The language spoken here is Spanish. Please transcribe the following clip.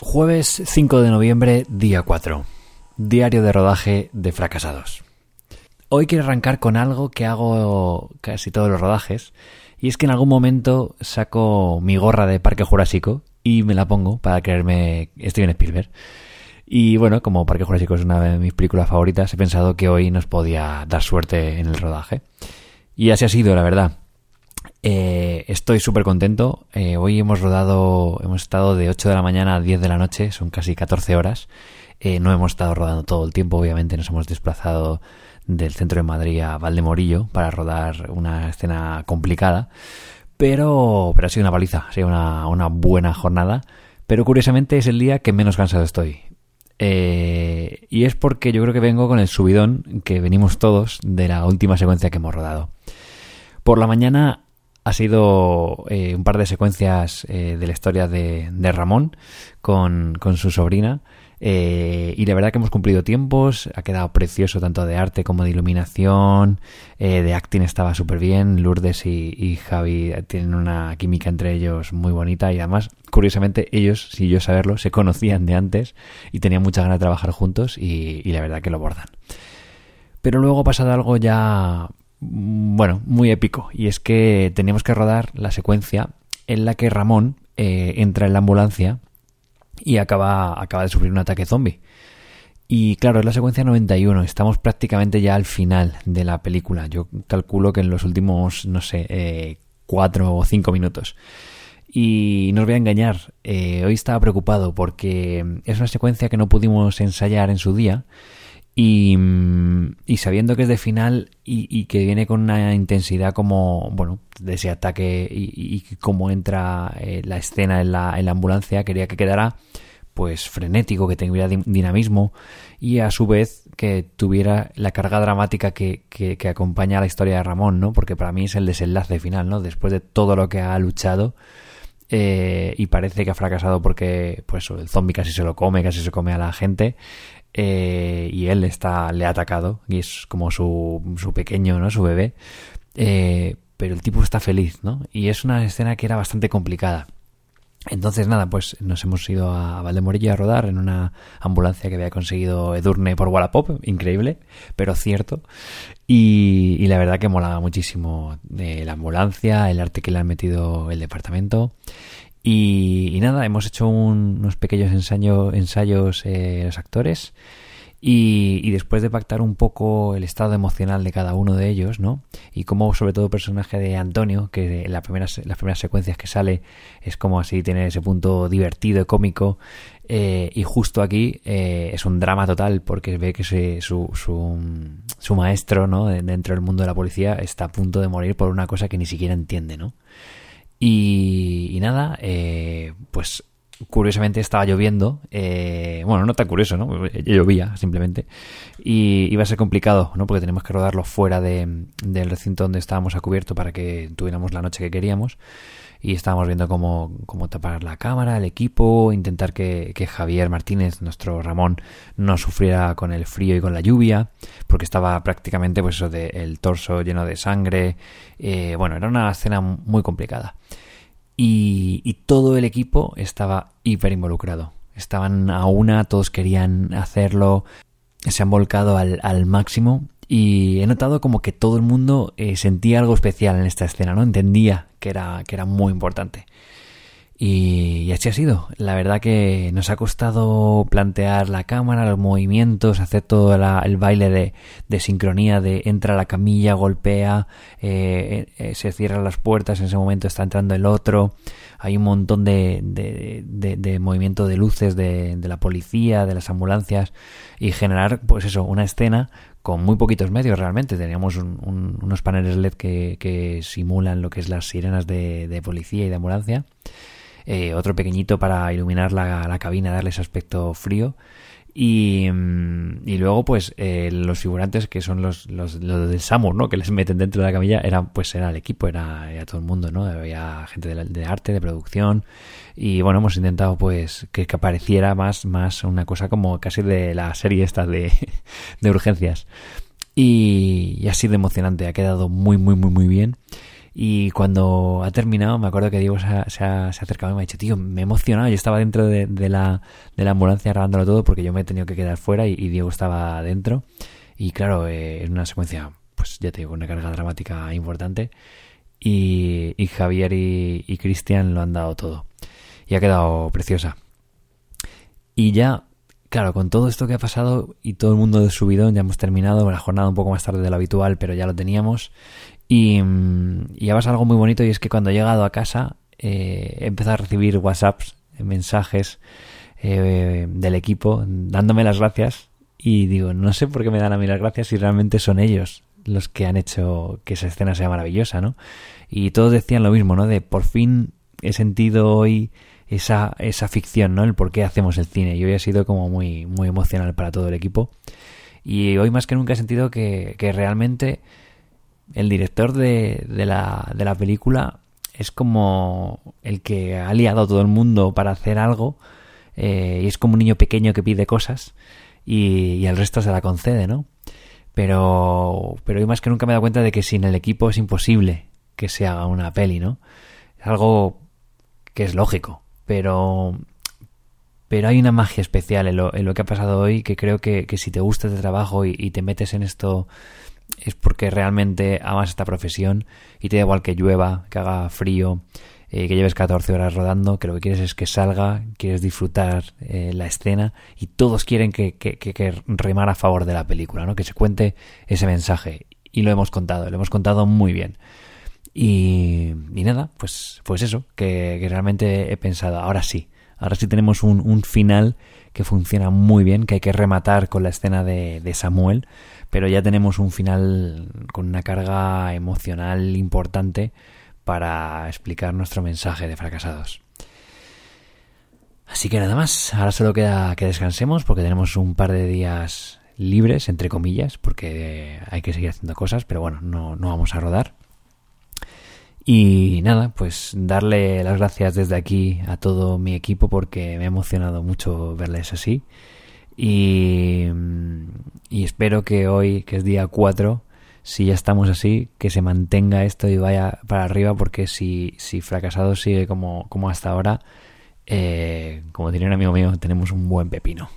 Jueves 5 de noviembre, día 4. Diario de rodaje de fracasados. Hoy quiero arrancar con algo que hago casi todos los rodajes, y es que en algún momento saco mi gorra de Parque Jurásico y me la pongo para creerme Steven Spielberg. Y bueno, como Parque Jurásico es una de mis películas favoritas, he pensado que hoy nos podía dar suerte en el rodaje. Y así ha sido, la verdad. Eh, estoy súper contento. Eh, hoy hemos rodado, hemos estado de 8 de la mañana a 10 de la noche, son casi 14 horas. Eh, no hemos estado rodando todo el tiempo, obviamente nos hemos desplazado del centro de Madrid a Valdemorillo para rodar una escena complicada. Pero, pero ha sido una paliza, ha sido una, una buena jornada. Pero curiosamente es el día que menos cansado estoy. y es porque yo creo que vengo con el subidón que venimos todos de la última secuencia que hemos rodado. Por la mañana ha sido eh, un par de secuencias eh, de la historia de, Ramón con, su sobrina. Eh, y la verdad que hemos cumplido tiempos, ha quedado precioso tanto de arte como de iluminación, de acting estaba súper bien, Lourdes y, Javi tienen una química entre ellos muy bonita y además, curiosamente, ellos, si yo saberlo, se conocían de antes y tenían mucha ganas de trabajar juntos y, y la verdad que lo bordan. Pero luego ha pasado algo ya bueno, muy épico. Y es que teníamos que rodar la secuencia en la que Ramón eh, entra en la ambulancia y acaba, acaba de sufrir un ataque zombie. Y claro, es la secuencia 91, estamos prácticamente ya al final de la película. Yo calculo que en los últimos, no sé, eh, cuatro o cinco minutos. Y no os voy a engañar, eh, hoy estaba preocupado porque es una secuencia que no pudimos ensayar en su día y, sabiendo que es de final y, que viene con una intensidad como, bueno, de ese ataque y, cómo entra eh, la escena en la, en la ambulancia, quería que quedara pues frenético, que tuviera dinamismo y a su vez que tuviera la carga dramática que, que, acompaña a la historia de Ramón, ¿no? Porque para mí es el desenlace final, ¿no? Después de todo lo que ha luchado eh, y parece que ha fracasado porque pues el zombie casi se lo come, casi se come a la gente, eh, y él está, le ha atacado y es como su, su pequeño, ¿no? Su bebé. Eh, pero el tipo está feliz, ¿no? Y es una escena que era bastante complicada. Entonces, nada, pues nos hemos ido a Valdemorillo a rodar en una ambulancia que había conseguido Edurne por Wallapop, increíble, pero cierto. Y, la verdad que molaba muchísimo de la ambulancia, el arte que le han metido el departamento. Y, nada, hemos hecho unos pequeños ensayos eh, los actores y, después de pactar un poco el estado emocional de cada uno de ellos, ¿no? Y como sobre todo el personaje de Antonio, que en las primeras, las primeras secuencias que sale es como así, tiene ese punto divertido y cómico. Eh, y justo aquí eh, es un drama total porque ve que su, su, su, maestro, ¿no? Dentro del mundo de la policía está a punto de morir por una cosa que ni siquiera entiende, ¿no? Y, nada, eh, pues curiosamente estaba lloviendo. Eh, bueno, no tan curioso, ¿no? Llovía simplemente. Y iba a ser complicado, ¿no? Porque tenemos que rodarlo fuera de, del recinto donde estábamos a cubierto para que tuviéramos la noche que queríamos y estábamos viendo cómo, cómo tapar la cámara, el equipo, intentar que, que, Javier Martínez, nuestro Ramón, no sufriera con el frío y con la lluvia, porque estaba prácticamente pues el torso lleno de sangre. Eh, bueno, era una escena muy complicada. Y, y todo el equipo estaba hiper involucrado. Estaban a una, todos querían hacerlo, se han volcado al, máximo y he notado como que todo el mundo eh, sentía algo especial en esta escena, ¿no? Entendía que era, que era muy importante. Y, así ha sido. La verdad que nos ha costado plantear la cámara, los movimientos, hacer todo el baile de, de, sincronía, de entra la camilla, golpea, eh, eh, se cierran las puertas, en ese momento está entrando el otro. Hay un montón de, de, de movimiento de luces de, de la policía, de las ambulancias y generar, pues eso, una escena con muy poquitos medios realmente. Teníamos unos paneles LED que, simulan lo que es las sirenas de, policía y de ambulancia. Eh, otro pequeñito para iluminar la, la cabina, darle ese aspecto frío. Y, mm, y luego, pues, eh, los figurantes que son los, los, los, del SAMUR, ¿no? Que les meten dentro de la camilla, era, pues, era el equipo, era, todo el mundo, ¿no? Había gente de, arte, de producción. Y bueno, hemos intentado, pues, que, que, apareciera más, más una cosa como casi de la serie esta de, de urgencias. Y, y ha sido emocionante, ha quedado muy, muy, muy, muy bien. Y cuando ha terminado, me acuerdo que Diego se ha, se ha, acercado y me ha dicho, tío, me he emocionado. Yo estaba dentro de, la, de la ambulancia grabándolo todo porque yo me he tenido que quedar fuera y, Diego estaba dentro. Y claro, eh, es una secuencia, pues ya te digo, una carga dramática importante. Y, y Javier y, y Cristian lo han dado todo. Y ha quedado preciosa. Y ya claro, con todo esto que ha pasado y todo el mundo de subidón, ya hemos terminado la jornada un poco más tarde de lo habitual, pero ya lo teníamos. Y, mm, y ha pasado algo muy bonito y es que cuando he llegado a casa eh, he empezado a recibir WhatsApps, eh, mensajes eh, del equipo dándome las gracias y digo, no sé por qué me dan a mí las gracias si realmente son ellos los que han hecho que esa escena sea maravillosa, ¿no? Y todos decían lo mismo, ¿no? De por fin he sentido hoy esa, esa ficción, ¿no? El por qué hacemos el cine. Y hoy ha sido como muy, muy emocional para todo el equipo. Y hoy más que nunca he sentido que, que realmente el director de, de, la, de la película es como el que ha liado a todo el mundo para hacer algo eh, y es como un niño pequeño que pide cosas y, el resto se la concede, ¿no? Pero, pero hoy más que nunca me he dado cuenta de que sin el equipo es imposible que se haga una peli, ¿no? Es algo que es lógico, pero pero hay una magia especial en lo, en lo que ha pasado hoy que creo que, que si te gusta este trabajo y, te metes en esto es porque realmente amas esta profesión y te da igual que llueva, que haga frío, eh, que lleves 14 horas rodando, que lo que quieres es que salga, quieres disfrutar eh, la escena y todos quieren que, que, que, remar a favor de la película, ¿no? que se cuente ese mensaje y lo hemos contado, lo hemos contado muy bien. Y, y nada, pues, pues eso, que, realmente he pensado, ahora sí, ahora sí tenemos un, un, final que funciona muy bien, que hay que rematar con la escena de, de Samuel, pero ya tenemos un final con una carga emocional importante para explicar nuestro mensaje de fracasados. Así que nada más, ahora solo queda que descansemos porque tenemos un par de días libres, entre comillas, porque hay que seguir haciendo cosas, pero bueno, no, no vamos a rodar. Y nada, pues darle las gracias desde aquí a todo mi equipo porque me ha emocionado mucho verles así. Y, y espero que hoy, que es día 4, si ya estamos así, que se mantenga esto y vaya para arriba porque si, si fracasado sigue como, como hasta ahora, eh, como diría un amigo mío, tenemos un buen pepino.